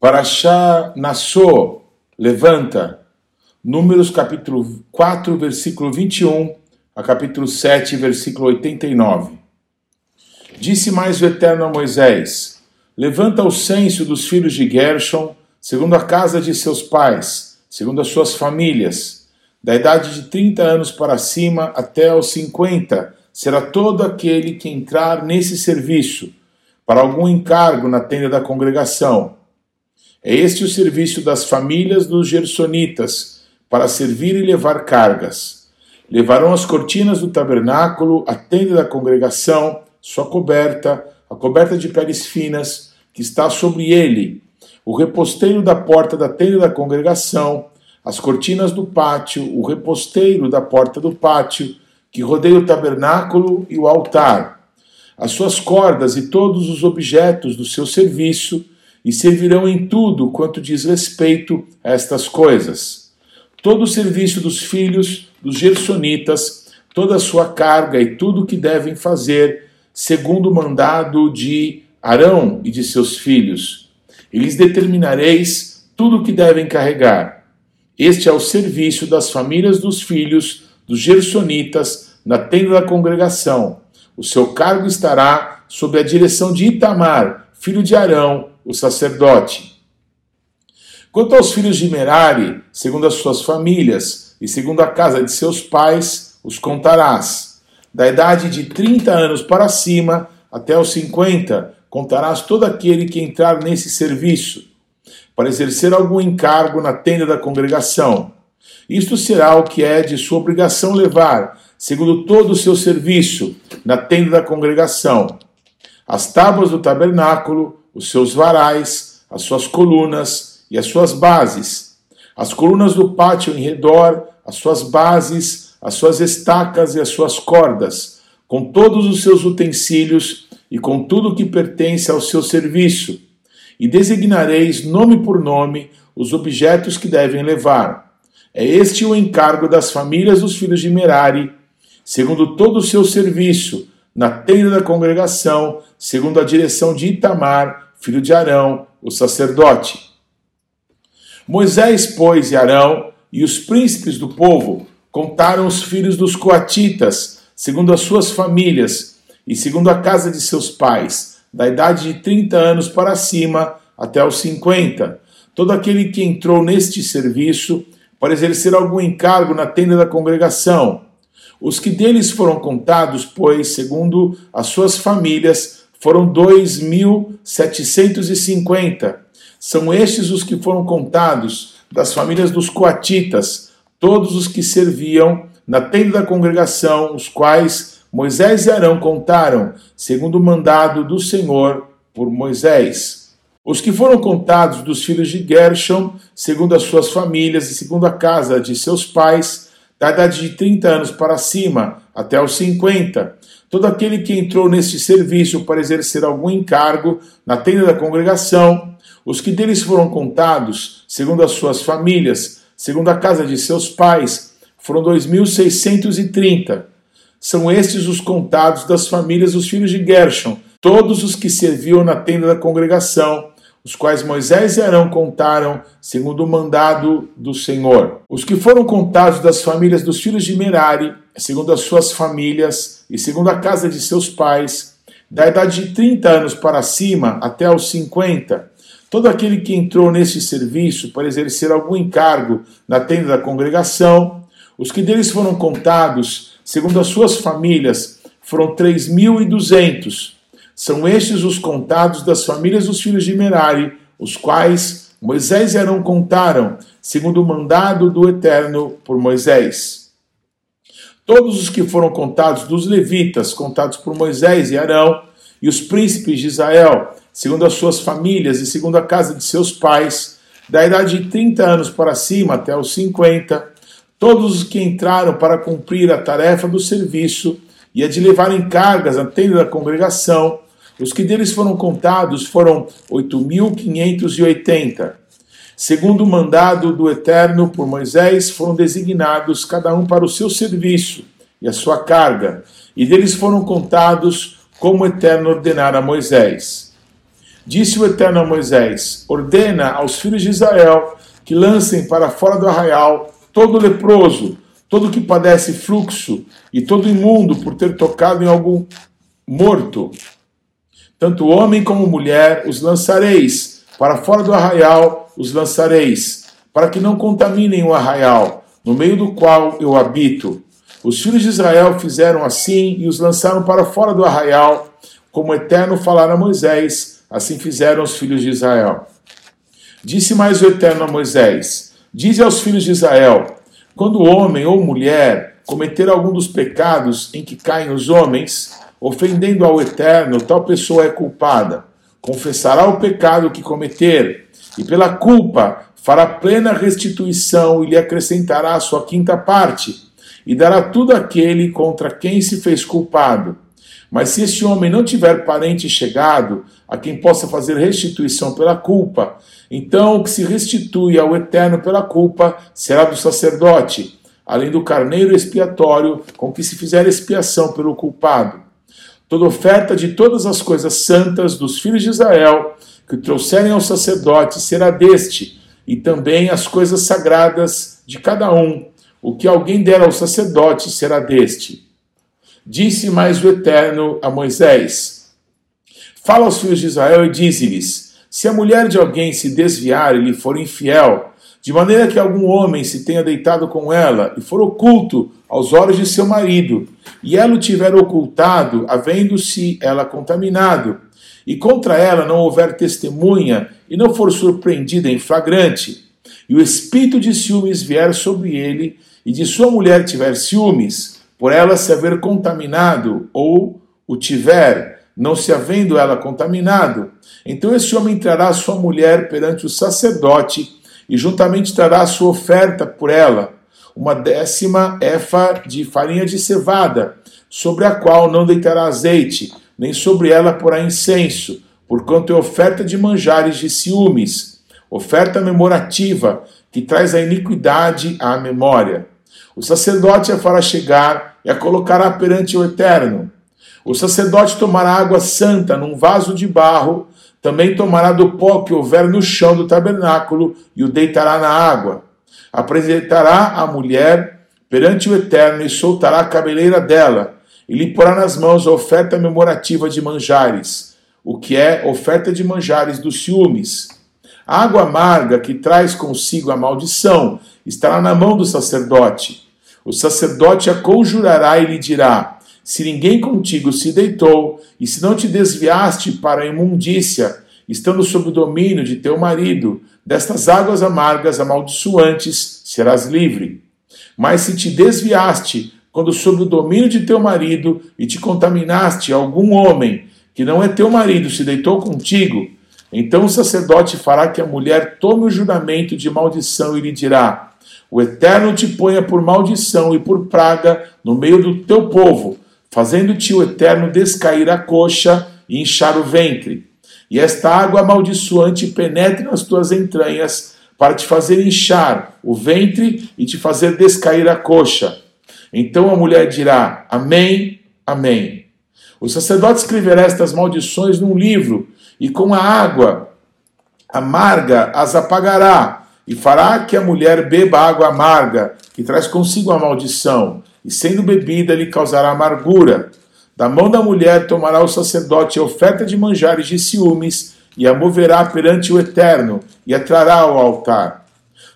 Paraxá Nassô, levanta. Números capítulo 4, versículo 21 a capítulo 7, versículo 89. Disse mais o Eterno a Moisés: Levanta o censo dos filhos de Gershon, segundo a casa de seus pais, segundo as suas famílias, da idade de 30 anos para cima até os 50, será todo aquele que entrar nesse serviço, para algum encargo na tenda da congregação é este o serviço das famílias dos gersonitas, para servir e levar cargas. Levarão as cortinas do tabernáculo, a tenda da congregação, sua coberta, a coberta de peles finas, que está sobre ele, o reposteiro da porta da tenda da congregação, as cortinas do pátio, o reposteiro da porta do pátio, que rodeia o tabernáculo e o altar, as suas cordas e todos os objetos do seu serviço, e servirão em tudo quanto diz respeito a estas coisas. Todo o serviço dos filhos dos Gersonitas, toda a sua carga e tudo o que devem fazer, segundo o mandado de Arão e de seus filhos. E lhes determinareis tudo o que devem carregar. Este é o serviço das famílias dos filhos dos Gersonitas na tenda da congregação. O seu cargo estará sob a direção de Itamar, filho de Arão, o sacerdote. Quanto aos filhos de Merari, segundo as suas famílias e segundo a casa de seus pais, os contarás. Da idade de 30 anos para cima até os 50, contarás todo aquele que entrar nesse serviço, para exercer algum encargo na tenda da congregação. Isto será o que é de sua obrigação levar, segundo todo o seu serviço, na tenda da congregação. As tábuas do tabernáculo, os seus varais, as suas colunas e as suas bases, as colunas do pátio em redor, as suas bases, as suas estacas e as suas cordas, com todos os seus utensílios e com tudo que pertence ao seu serviço, e designareis nome por nome os objetos que devem levar. É este o encargo das famílias dos filhos de Merari, segundo todo o seu serviço, na tenda da congregação, segundo a direção de Itamar, filho de Arão, o sacerdote. Moisés, pois, e Arão e os príncipes do povo contaram os filhos dos coatitas, segundo as suas famílias e segundo a casa de seus pais, da idade de 30 anos para cima até os 50. Todo aquele que entrou neste serviço para exercer algum encargo na tenda da congregação. Os que deles foram contados, pois, segundo as suas famílias, foram 2.750. São estes os que foram contados das famílias dos coatitas, todos os que serviam na tenda da congregação, os quais Moisés e Arão contaram, segundo o mandado do Senhor por Moisés. Os que foram contados dos filhos de Gershon, segundo as suas famílias e segundo a casa de seus pais, da idade de 30 anos para cima até os 50, todo aquele que entrou neste serviço para exercer algum encargo na tenda da congregação, os que deles foram contados, segundo as suas famílias, segundo a casa de seus pais, foram 2.630. São estes os contados das famílias dos filhos de Gershon, todos os que serviam na tenda da congregação, os quais Moisés e Arão contaram, segundo o mandado do Senhor. Os que foram contados das famílias dos filhos de Merari, segundo as suas famílias e segundo a casa de seus pais, da idade de 30 anos para cima até os 50, todo aquele que entrou nesse serviço para exercer algum encargo na tenda da congregação, os que deles foram contados, segundo as suas famílias, foram 3.200 são estes os contados das famílias dos filhos de Merari, os quais Moisés e Arão contaram, segundo o mandado do Eterno por Moisés. Todos os que foram contados dos levitas, contados por Moisés e Arão, e os príncipes de Israel, segundo as suas famílias e segundo a casa de seus pais, da idade de 30 anos para cima até os 50, todos os que entraram para cumprir a tarefa do serviço e a de levarem cargas à tenda da congregação, os que deles foram contados foram 8.580. Segundo o mandado do Eterno por Moisés, foram designados cada um para o seu serviço e a sua carga, e deles foram contados como o Eterno ordenara a Moisés. Disse o Eterno a Moisés: Ordena aos filhos de Israel que lancem para fora do arraial todo leproso, todo que padece fluxo e todo imundo por ter tocado em algum morto. Tanto homem como mulher os lançareis, para fora do arraial os lançareis, para que não contaminem o arraial, no meio do qual eu habito. Os filhos de Israel fizeram assim e os lançaram para fora do arraial, como o Eterno falara a Moisés, assim fizeram os filhos de Israel. Disse mais o Eterno a Moisés: Dize aos filhos de Israel: quando homem ou mulher cometer algum dos pecados em que caem os homens, ofendendo ao Eterno, tal pessoa é culpada. Confessará o pecado que cometer, e pela culpa fará plena restituição e lhe acrescentará a sua quinta parte, e dará tudo aquele contra quem se fez culpado. Mas se este homem não tiver parente chegado, a quem possa fazer restituição pela culpa, então o que se restitui ao Eterno pela culpa será do sacerdote, além do carneiro expiatório com que se fizer expiação pelo culpado. Toda oferta de todas as coisas santas dos filhos de Israel que trouxerem ao sacerdote será deste, e também as coisas sagradas de cada um. O que alguém der ao sacerdote será deste. Disse mais o Eterno a Moisés: Fala aos filhos de Israel e dize-lhes: Se a mulher de alguém se desviar e lhe for infiel, de maneira que algum homem se tenha deitado com ela e for oculto aos olhos de seu marido, e ela o tiver ocultado, havendo-se ela contaminado, e contra ela não houver testemunha e não for surpreendida em flagrante, e o espírito de ciúmes vier sobre ele, e de sua mulher tiver ciúmes, por ela se haver contaminado, ou o tiver, não se havendo ela contaminado, então esse homem trará sua mulher perante o sacerdote e juntamente trará sua oferta por ela, uma décima efa de farinha de cevada, sobre a qual não deitará azeite, nem sobre ela porá incenso, porquanto é oferta de manjares de ciúmes, oferta memorativa, que traz a iniquidade à memória. O sacerdote a fará chegar e a colocará perante o Eterno. O sacerdote tomará água santa num vaso de barro, também tomará do pó que houver no chão do tabernáculo e o deitará na água. Apresentará a mulher perante o Eterno e soltará a cabeleira dela, e lhe porá nas mãos a oferta memorativa de manjares, o que é oferta de manjares dos ciúmes. A água amarga que traz consigo a maldição estará na mão do sacerdote o sacerdote a conjurará e lhe dirá: Se ninguém contigo se deitou, e se não te desviaste para a imundícia, estando sob o domínio de teu marido, destas águas amargas amaldiçoantes, serás livre. Mas se te desviaste, quando sob o domínio de teu marido, e te contaminaste, algum homem que não é teu marido se deitou contigo, então o sacerdote fará que a mulher tome o juramento de maldição e lhe dirá: o Eterno te ponha por maldição e por praga no meio do teu povo, fazendo-te o Eterno descair a coxa e inchar o ventre. E esta água amaldiçoante penetre nas tuas entranhas, para te fazer inchar o ventre e te fazer descair a coxa. Então a mulher dirá: Amém, Amém. O sacerdote escreverá estas maldições num livro, e com a água amarga as apagará e fará que a mulher beba água amarga, que traz consigo a maldição, e sendo bebida lhe causará amargura. Da mão da mulher tomará o sacerdote a oferta de manjares de ciúmes, e a moverá perante o Eterno, e a trará ao altar.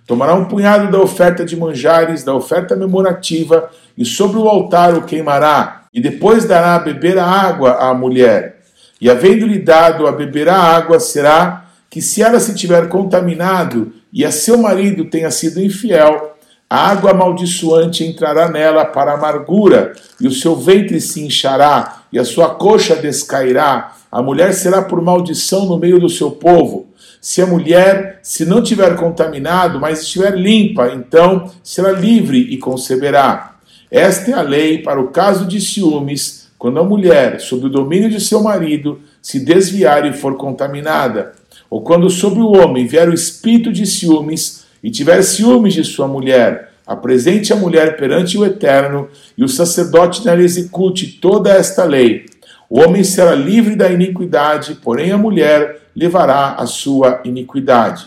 Tomará um punhado da oferta de manjares, da oferta memorativa, e sobre o altar o queimará, e depois dará a beber a água à mulher. E havendo-lhe dado a beber a água, será que se ela se tiver contaminado, e a seu marido tenha sido infiel, a água amaldiçoante entrará nela para amargura, e o seu ventre se inchará, e a sua coxa descairá. A mulher será por maldição no meio do seu povo. Se a mulher, se não tiver contaminado, mas estiver limpa, então será livre e conceberá. Esta é a lei para o caso de ciúmes, quando a mulher, sob o domínio de seu marido, se desviar e for contaminada ou quando sobre o homem vier o espírito de ciúmes e tiver ciúmes de sua mulher, apresente a mulher perante o Eterno, e o sacerdote nela execute toda esta lei. O homem será livre da iniquidade, porém a mulher levará a sua iniquidade.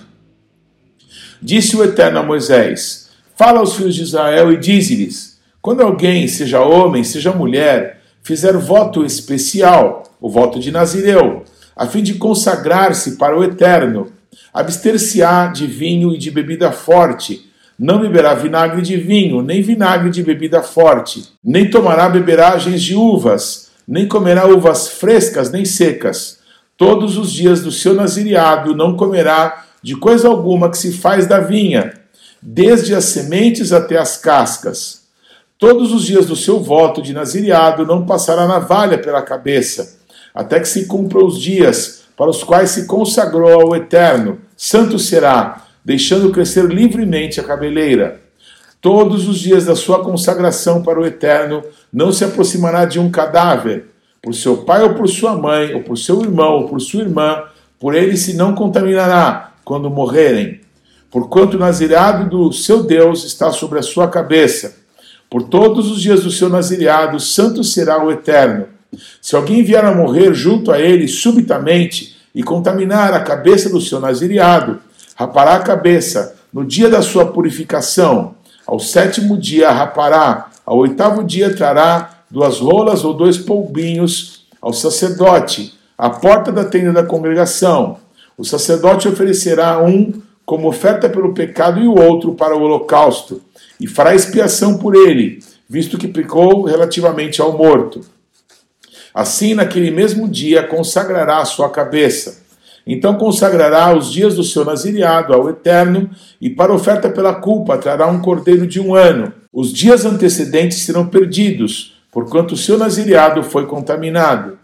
Disse o Eterno a Moisés: Fala aos filhos de Israel e dize-lhes: Quando alguém, seja homem, seja mulher, fizer voto especial, o voto de Nazireu, a fim de consagrar-se para o Eterno, abster-se-á de vinho e de bebida forte, não beberá vinagre de vinho, nem vinagre de bebida forte, nem tomará beberagens de uvas, nem comerá uvas frescas nem secas. Todos os dias do seu nazireado não comerá de coisa alguma que se faz da vinha, desde as sementes até as cascas. Todos os dias do seu voto de nazireado não passará navalha pela cabeça, até que se cumpram os dias para os quais se consagrou ao Eterno. Santo será, deixando crescer livremente a cabeleira. Todos os dias da sua consagração para o Eterno, não se aproximará de um cadáver, por seu pai ou por sua mãe, ou por seu irmão ou por sua irmã, por ele se não contaminará quando morrerem. Porquanto o nazireado do seu Deus está sobre a sua cabeça. Por todos os dias do seu nazireado, santo será o Eterno. Se alguém vier a morrer junto a ele subitamente e contaminar a cabeça do seu nazireado, rapará a cabeça no dia da sua purificação. Ao sétimo dia rapará, ao oitavo dia trará duas rolas ou dois polbinhos ao sacerdote, à porta da tenda da congregação. O sacerdote oferecerá um como oferta pelo pecado e o outro para o holocausto, e fará expiação por ele, visto que pecou relativamente ao morto. Assim, naquele mesmo dia, consagrará a sua cabeça então consagrará os dias do seu nazireado ao Eterno, e para oferta pela culpa trará um cordeiro de um ano. Os dias antecedentes serão perdidos, porquanto o seu nazireado foi contaminado.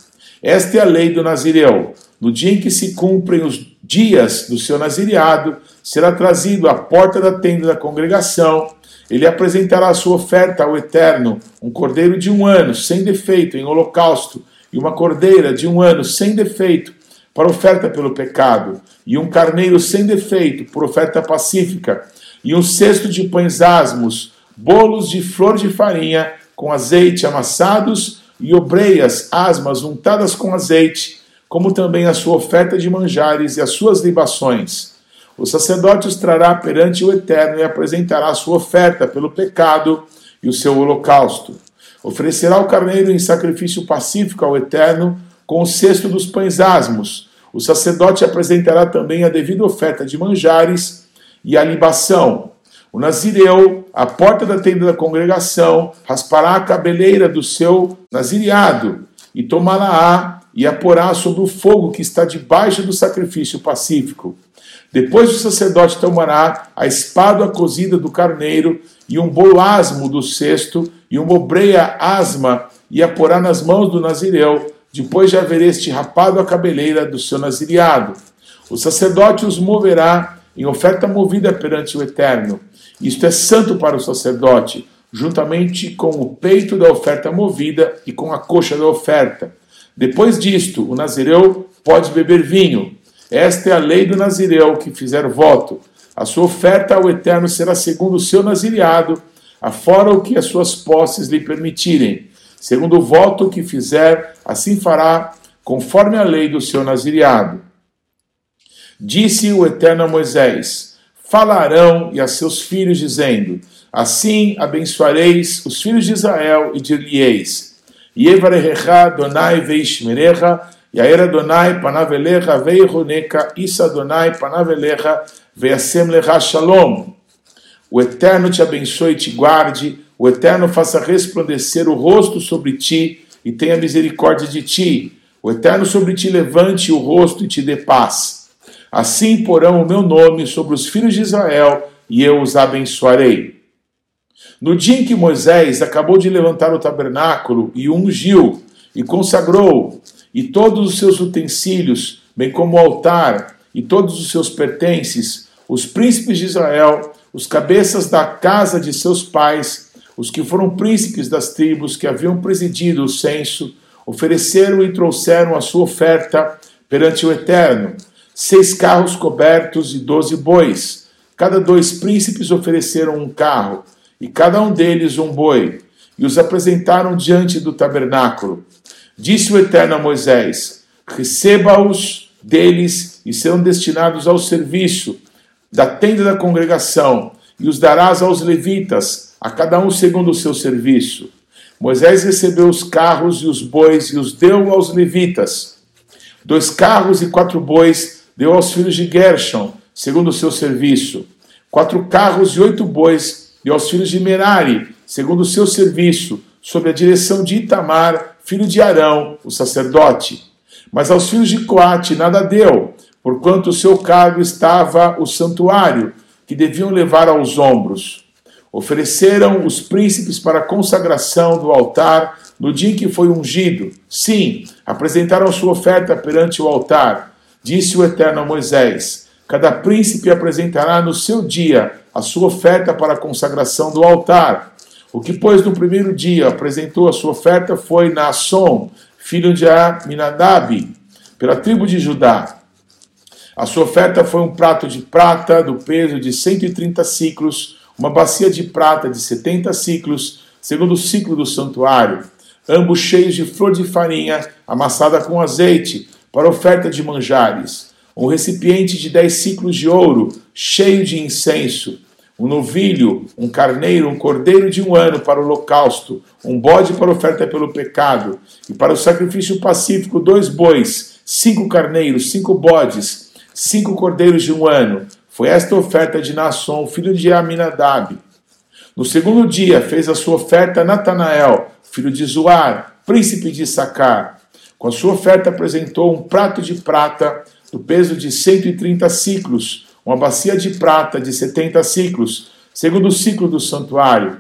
Esta é a lei do nazireu. No dia em que se cumprem os dias do seu nazireado, será trazido à porta da tenda da congregação. Ele apresentará a sua oferta ao Eterno, um cordeiro de um ano, sem defeito, em holocausto, e uma cordeira de um ano, sem defeito, para oferta pelo pecado, e um carneiro sem defeito por oferta pacífica, e um cesto de pães asmos, bolos de flor de farinha com azeite amassados e obreias asmas untadas com azeite, como também a sua oferta de manjares e as suas libações. O sacerdote os trará perante o Eterno e apresentará a sua oferta pelo pecado e o seu holocausto. Oferecerá o carneiro em sacrifício pacífico ao Eterno, com o cesto dos pães asmos. O sacerdote apresentará também a devida oferta de manjares e a libação. O nazireu, à porta da tenda da congregação, raspará a cabeleira do seu nazireado e tomará-a e a porá sobre o fogo que está debaixo do sacrifício pacífico. Depois o sacerdote tomará a espada cozida do carneiro e um bolasmo do cesto e uma obreia asma e a porá nas mãos do nazireu depois de haver este rapado a cabeleira do seu nazireado. O sacerdote os moverá em oferta movida perante o Eterno. Isto é santo para o sacerdote, juntamente com o peito da oferta movida e com a coxa da oferta. Depois disto, o nazireu pode beber vinho. Esta é a lei do nazireu que fizer voto. A sua oferta ao Eterno será segundo o seu nazireado, afora o que as suas posses lhe permitirem Segundo o voto que fizer, assim fará, conforme a lei do seu nazireado. Disse o Eterno a Moisés: Falarão e a seus filhos, dizendo: Assim abençoareis os filhos de Israel e dir-lhe-eis: Yevarecha Donai veishmerecha, Donai panavelecha veironeka, Isa Donai panavelecha veasem shalom. O Eterno te abençoe e te guarde o Eterno faça resplandecer o rosto sobre ti e tenha misericórdia de ti. O Eterno sobre ti levante o rosto e te dê paz. Assim porão o meu nome sobre os filhos de Israel e eu os abençoarei. No dia em que Moisés acabou de levantar o tabernáculo e ungiu e consagrou, e todos os seus utensílios, bem como o altar e todos os seus pertences, os príncipes de Israel, os cabeças da casa de seus pais, os que foram príncipes das tribos que haviam presidido o censo ofereceram e trouxeram a sua oferta perante o Eterno: seis carros cobertos e doze bois. Cada dois príncipes ofereceram um carro, e cada um deles um boi, e os apresentaram diante do tabernáculo. Disse o Eterno a Moisés: Receba-os deles e serão destinados ao serviço da tenda da congregação, e os darás aos levitas, a cada um segundo o seu serviço. Moisés recebeu os carros e os bois e os deu aos levitas. Dois carros e quatro bois deu aos filhos de Gershon, segundo o seu serviço. Quatro carros e oito bois deu aos filhos de Merari, segundo o seu serviço, sob a direção de Itamar, filho de Arão, o sacerdote. Mas aos filhos de Coate nada deu, porquanto o seu cargo estava o santuário, que deviam levar aos ombros. Ofereceram os príncipes para a consagração do altar no dia em que foi ungido. Sim, apresentaram sua oferta perante o altar. Disse o Eterno a Moisés: Cada príncipe apresentará no seu dia a sua oferta para a consagração do altar. O que, pois, no primeiro dia apresentou a sua oferta foi Naasson, filho de Aminadab, pela tribo de Judá. A sua oferta foi um prato de prata do peso de 130 ciclos, uma bacia de prata de 70 ciclos, segundo o ciclo do santuário, ambos cheios de flor de farinha amassada com azeite, para oferta de manjares, um recipiente de 10 ciclos de ouro, cheio de incenso, um novilho, um carneiro, um cordeiro de um ano para o holocausto, um bode para oferta pelo pecado, e para o sacrifício pacífico, dois bois, cinco carneiros, cinco bodes, cinco cordeiros de um ano. Foi esta oferta de Naasson, filho de Aminadab. No segundo dia fez a sua oferta Natanael, filho de Zoar, príncipe de Sacar. Com a sua oferta apresentou um prato de prata do peso de 130 ciclos, uma bacia de prata de 70 ciclos, segundo o ciclo do santuário,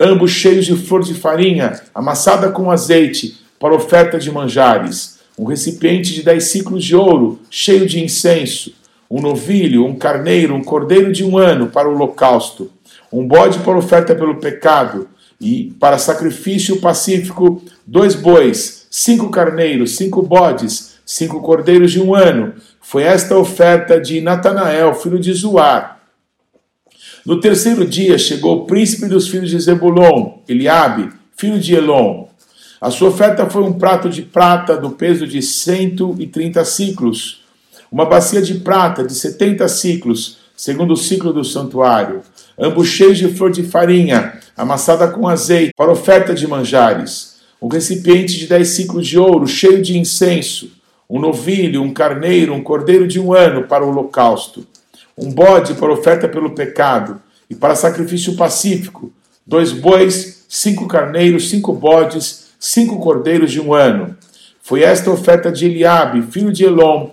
ambos cheios de flor de farinha, amassada com azeite, para oferta de manjares, um recipiente de 10 ciclos de ouro, cheio de incenso, um novilho, um carneiro, um cordeiro de um ano para o holocausto, um bode para oferta pelo pecado, e para sacrifício pacífico, dois bois, cinco carneiros, cinco bodes, cinco cordeiros de um ano, foi esta a oferta de Natanael, filho de Zuar. No terceiro dia chegou o príncipe dos filhos de Zebulon, Eliabe, filho de Elon. A sua oferta foi um prato de prata do peso de 130 ciclos, uma bacia de prata de 70 ciclos, segundo o ciclo do santuário, ambos cheios de flor de farinha, amassada com azeite, para oferta de manjares, um recipiente de 10 ciclos de ouro, cheio de incenso, um novilho, um carneiro, um cordeiro de um ano para o holocausto, um bode para oferta pelo pecado e para sacrifício pacífico, dois bois, cinco carneiros, cinco bodes, cinco cordeiros de um ano. Foi esta oferta de Eliabe, filho de Elom.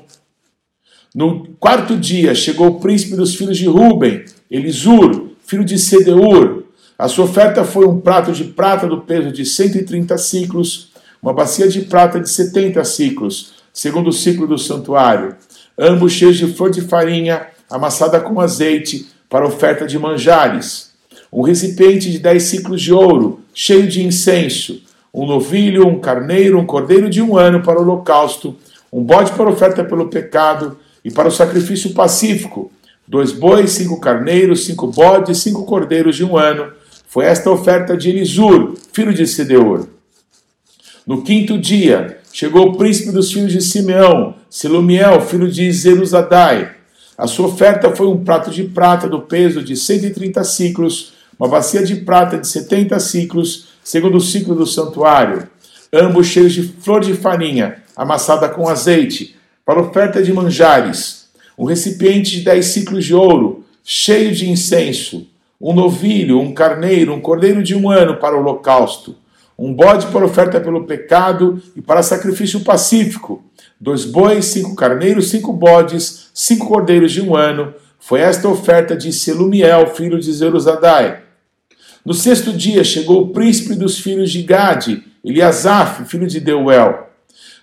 No quarto dia chegou o príncipe dos filhos de Ruben, Elisur, filho de Sedeur. A sua oferta foi um prato de prata do peso de 130 ciclos, uma bacia de prata de 70 ciclos, segundo ciclo do santuário, ambos cheios de flor de farinha, amassada com azeite, para oferta de manjares, um recipiente de dez ciclos de ouro, cheio de incenso, um novilho, um carneiro, um cordeiro de um ano para o holocausto, um bode para oferta pelo pecado e para o sacrifício pacífico, dois bois, cinco carneiros, cinco bodes, cinco cordeiros de um ano. Foi esta oferta de Elisur, filho de Sedeur. No quinto dia, chegou o príncipe dos filhos de Simeão, Selumiel, filho de Zeruzadai. A sua oferta foi um prato de prata do peso de 130 ciclos, uma bacia de prata de 70 ciclos, segundo o ciclo do santuário, ambos cheios de flor de farinha, amassada com azeite, para oferta de manjares, um recipiente de 10 ciclos de ouro, cheio de incenso, um novilho, um carneiro, um cordeiro de um ano para o holocausto, um bode para oferta pelo pecado e para sacrifício pacífico, dois bois, cinco carneiros, cinco bodes, cinco cordeiros de um ano. Foi esta oferta de Selumiel, filho de Zeruzadai. No sexto dia chegou o príncipe dos filhos de Gade, Eliasaf, filho de Deuel.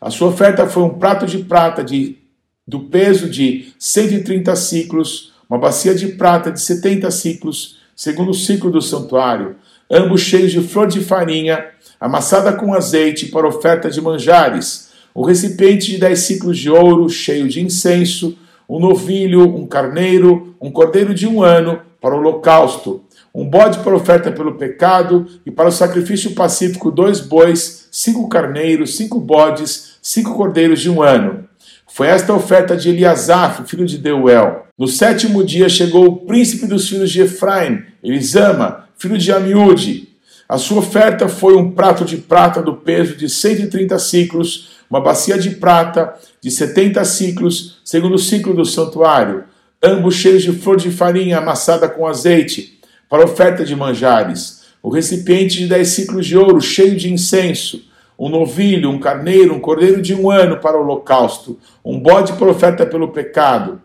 A sua oferta foi um prato de prata de, do peso de 130 ciclos, uma bacia de prata de 70 ciclos, segundo o ciclo do santuário, ambos cheios de flor de farinha, amassada com azeite para oferta de manjares, um recipiente de dez ciclos de ouro cheio de incenso, um novilho, um carneiro, um cordeiro de um ano para o holocausto, um bode para oferta pelo pecado, e para o sacrifício pacífico, dois bois, cinco carneiros, cinco bodes, cinco cordeiros de um ano. Foi esta a oferta de Eliasaf, filho de Deuel. No sétimo dia chegou o príncipe dos filhos de Efraim, Elisama, filho de Amiúde. A sua oferta foi um prato de prata do peso de 130 ciclos, uma bacia de prata de 70 ciclos, segundo o ciclo do santuário, ambos cheios de flor de farinha amassada com azeite, para oferta de manjares, o recipiente de 10 ciclos de ouro cheio de incenso, um novilho, um carneiro, um cordeiro de um ano para o holocausto, um bode para oferta pelo pecado,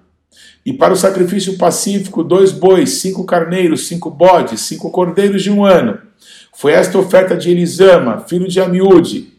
e para o sacrifício pacífico, dois bois, cinco carneiros, cinco bodes, cinco cordeiros de um ano. Foi esta oferta de Elisama, filho de Amiúde.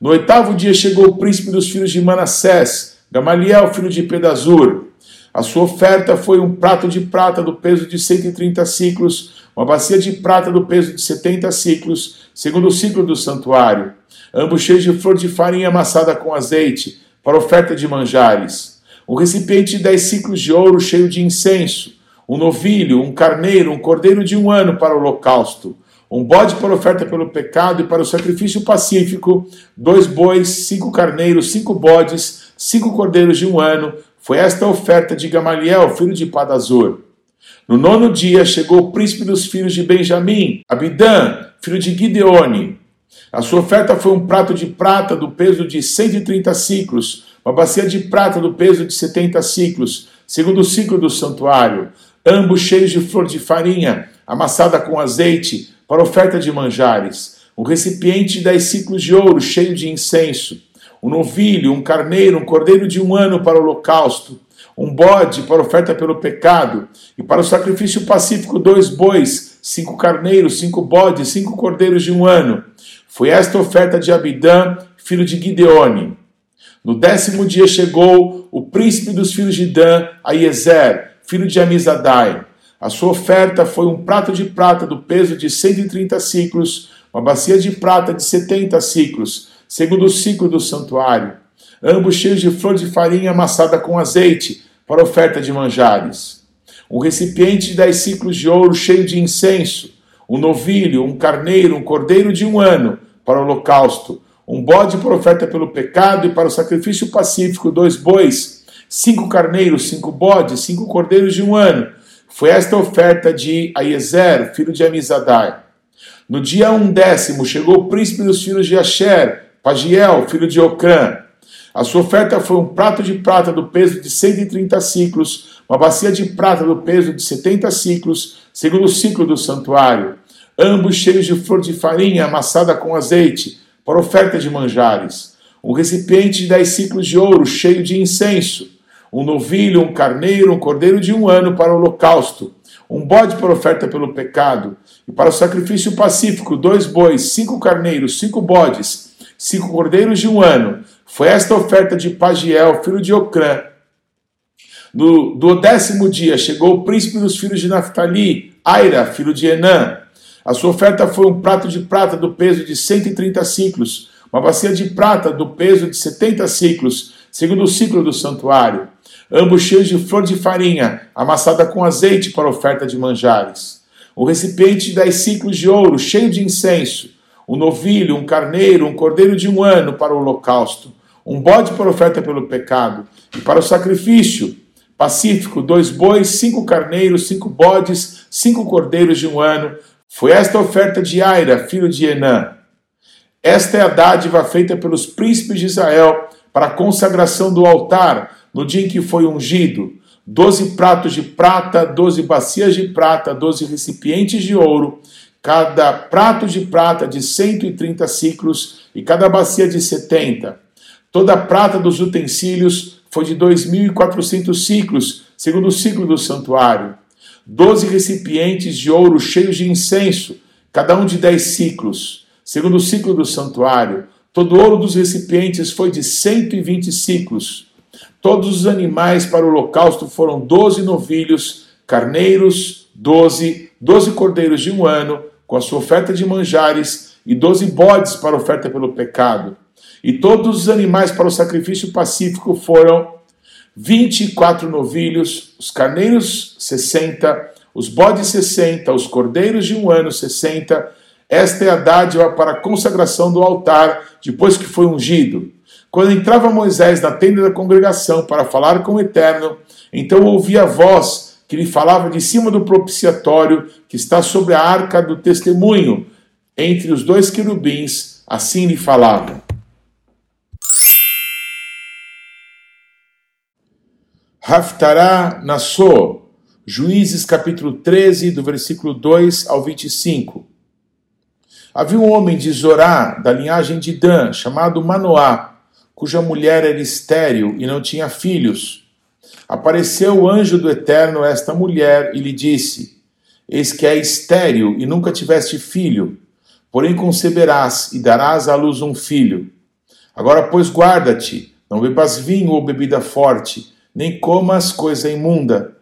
No oitavo dia chegou o príncipe dos filhos de Manassés, Gamaliel, filho de Pedazur. A sua oferta foi um prato de prata do peso de 130 ciclos, uma bacia de prata do peso de 70 ciclos, segundo o ciclo do santuário, ambos cheios de flor de farinha amassada com azeite, para oferta de manjares. Um recipiente de 10 ciclos de ouro cheio de incenso, um novilho, um carneiro, um cordeiro de um ano para o holocausto, um bode para oferta pelo pecado e para o sacrifício pacífico, dois bois, cinco carneiros, cinco bodes, cinco cordeiros de um ano. Foi esta a oferta de Gamaliel, filho de Padazor. No nono dia chegou o príncipe dos filhos de Benjamim, Abidã, filho de Gideone. A sua oferta foi um prato de prata do peso de 130 ciclos, uma bacia de prata do peso de 70 ciclos, segundo o ciclo do santuário, ambos cheios de flor de farinha, amassada com azeite, para oferta de manjares, um recipiente de 10 ciclos de ouro cheio de incenso, um novilho, um carneiro, um cordeiro de um ano para o holocausto, um bode para oferta pelo pecado, e para o sacrifício pacífico dois bois, cinco carneiros, cinco bodes, cinco cordeiros de um ano. Foi esta oferta de Abidã, filho de Gideone. No décimo dia chegou o príncipe dos filhos de Dan, Aiezer, filho de Amizadai. A sua oferta foi um prato de prata do peso de 130 ciclos, uma bacia de prata de 70 ciclos, segundo o ciclo do santuário, ambos cheios de flor de farinha amassada com azeite, para oferta de manjares. Um recipiente de 10 ciclos de ouro cheio de incenso, um novilho, um carneiro, um cordeiro de um ano, para o holocausto, um bode para oferta pelo pecado e para o sacrifício pacífico, dois bois, cinco carneiros, cinco bodes, cinco cordeiros de um ano. Foi esta oferta de Aiezer, filho de Amizadai. No dia undécimo chegou o príncipe dos filhos de Asher, Pagiel, filho de Ocrã. A sua oferta foi um prato de prata do peso de 130 ciclos, uma bacia de prata do peso de 70 ciclos, segundo o ciclo do santuário, ambos cheios de flor de farinha amassada com azeite, para oferta de manjares, um recipiente de 10 ciclos de ouro cheio de incenso, um novilho, um carneiro, um cordeiro de um ano para o holocausto, um bode para oferta pelo pecado, e para o sacrifício pacífico, dois bois, cinco carneiros, cinco bodes, cinco cordeiros de um ano. Foi esta oferta de Pagiel, filho de Ocrã. No, do décimo dia chegou o príncipe dos filhos de Naphtali, Aira, filho de Enã. A sua oferta foi um prato de prata do peso de 130 ciclos, uma bacia de prata do peso de 70 ciclos, segundo o ciclo do santuário, ambos cheios de flor de farinha, amassada com azeite para oferta de manjares. O recipiente de 10 ciclos de ouro, cheio de incenso, um novilho, um carneiro, um cordeiro de um ano para o holocausto, um bode para oferta pelo pecado, e para o sacrifício pacífico, dois bois, cinco carneiros, cinco bodes, cinco cordeiros de um ano. Foi esta a oferta de Aira, filho de Enã. Esta é a dádiva feita pelos príncipes de Israel para a consagração do altar no dia em que foi ungido. Doze pratos de prata, doze bacias de prata, doze recipientes de ouro, cada prato de prata de 130 ciclos e cada bacia de 70. Toda a prata dos utensílios foi de 2.400 ciclos, segundo o ciclo do santuário. Doze recipientes de ouro cheios de incenso, cada um de dez ciclos, segundo o ciclo do santuário. Todo o ouro dos recipientes foi de 120 ciclos. Todos os animais para o holocausto foram doze novilhos, carneiros, doze, doze cordeiros de um ano, com a sua oferta de manjares, e doze bodes para oferta pelo pecado. E todos os animais para o sacrifício pacífico foram 24 novilhos, os carneiros 60, os bodes sessenta, os cordeiros de um ano sessenta. Esta é a dádiva para a consagração do altar, depois que foi ungido. Quando entrava Moisés na tenda da congregação para falar com o Eterno, então ouvia a voz que lhe falava de cima do propiciatório que está sobre a arca do testemunho, entre os dois querubins, assim lhe falava. Haftará Nassô, Juízes capítulo 13, do versículo 2 ao 25. Havia um homem de Zorá, da linhagem de Dan, chamado Manoá, cuja mulher era estéril e não tinha filhos. Apareceu o anjo do Eterno a esta mulher e lhe disse: Eis que é estéril e nunca tiveste filho, porém conceberás e darás à luz um filho. Agora, pois, guarda-te, não bebas vinho ou bebida forte, nem comas coisa imunda,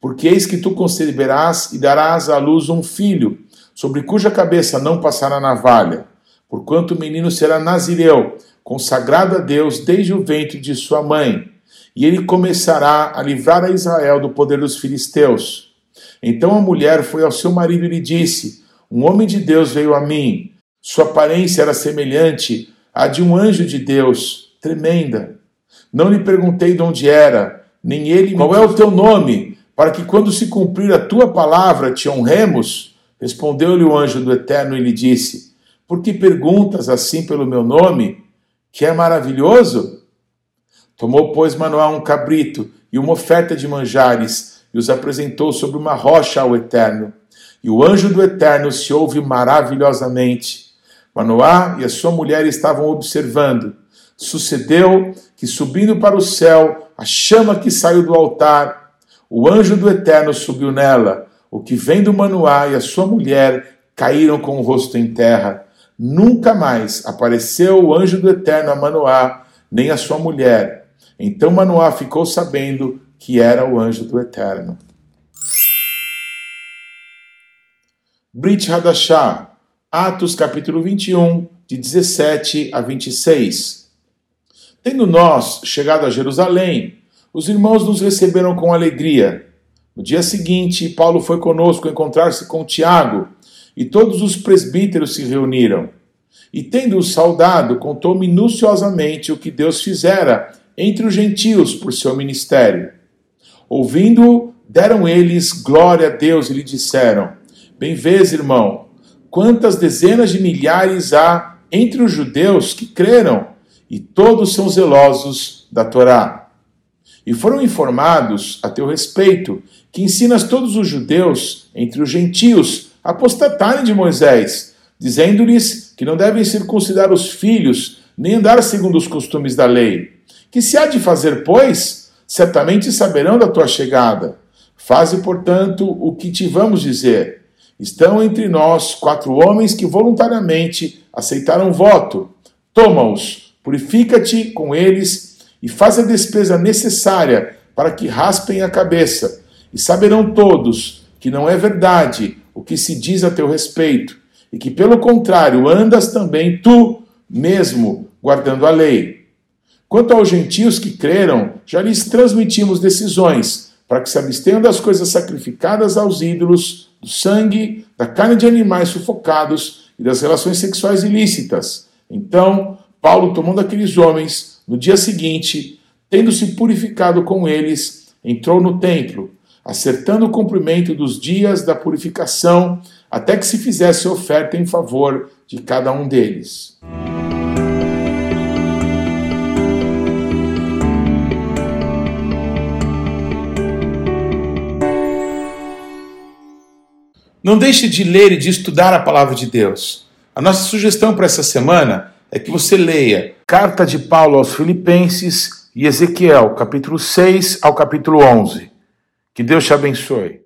porque eis que tu conceberás e darás à luz um filho, sobre cuja cabeça não passará navalha, porquanto o menino será nazireu, consagrado a Deus desde o ventre de sua mãe, e ele começará a livrar a Israel do poder dos filisteus. Então a mulher foi ao seu marido e lhe disse: Um homem de Deus veio a mim. Sua aparência era semelhante à de um anjo de Deus, tremenda. Não lhe perguntei de onde era, nem ele qual é o teu nome, para que quando se cumprir a tua palavra te honremos. Respondeu-lhe o anjo do Eterno e lhe disse: Por que perguntas assim pelo meu nome? que é maravilhoso? Tomou, pois, Manoá um cabrito e uma oferta de manjares e os apresentou sobre uma rocha ao Eterno. E o anjo do Eterno se ouve maravilhosamente. Manoá e a sua mulher estavam observando. Sucedeu que, subindo para o céu, a chama que saiu do altar, o anjo do Eterno subiu nela. O que vem do Manoá e a sua mulher caíram com o rosto em terra. Nunca mais apareceu o anjo do Eterno a Manoá, nem a sua mulher. Então Manoá ficou sabendo que era o anjo do Eterno. Brit Hadashah, Atos capítulo 21, de 17 a 26. Tendo nós chegado a Jerusalém, os irmãos nos receberam com alegria. No dia seguinte, Paulo foi conosco encontrar-se com Tiago, e todos os presbíteros se reuniram. E tendo-o saudado, contou minuciosamente o que Deus fizera entre os gentios por seu ministério. Ouvindo-o, deram eles glória a Deus e lhe disseram: Bem vês, irmão, quantas dezenas de milhares há entre os judeus que creram, e todos são zelosos da Torá. E foram informados a teu respeito que ensinas todos os judeus entre os gentios apostatarem de Moisés, dizendo-lhes que não devem circuncidar os filhos, nem andar segundo os costumes da lei. Que se há de fazer, pois, certamente saberão da tua chegada. Faze, portanto, o que te vamos dizer. Estão entre nós quatro homens que voluntariamente aceitaram voto. Toma-os, purifica-te com eles e faz a despesa necessária para que raspem a cabeça. E saberão todos que não é verdade o que se diz a teu respeito, e que, pelo contrário, andas também tu mesmo guardando a lei. Quanto aos gentios que creram, já lhes transmitimos decisões, para que se abstenham das coisas sacrificadas aos ídolos, do sangue, da carne de animais sufocados e das relações sexuais ilícitas. Então, Paulo, tomando aqueles homens, no dia seguinte, tendo se purificado com eles, entrou no templo acertando o cumprimento dos dias da purificação, até que se fizesse oferta em favor de cada um deles. Não deixe de ler e de estudar a palavra de Deus. A nossa sugestão para essa semana é que você leia Carta de Paulo aos Filipenses e Ezequiel, capítulo 6 ao capítulo 11. Que Deus te abençoe.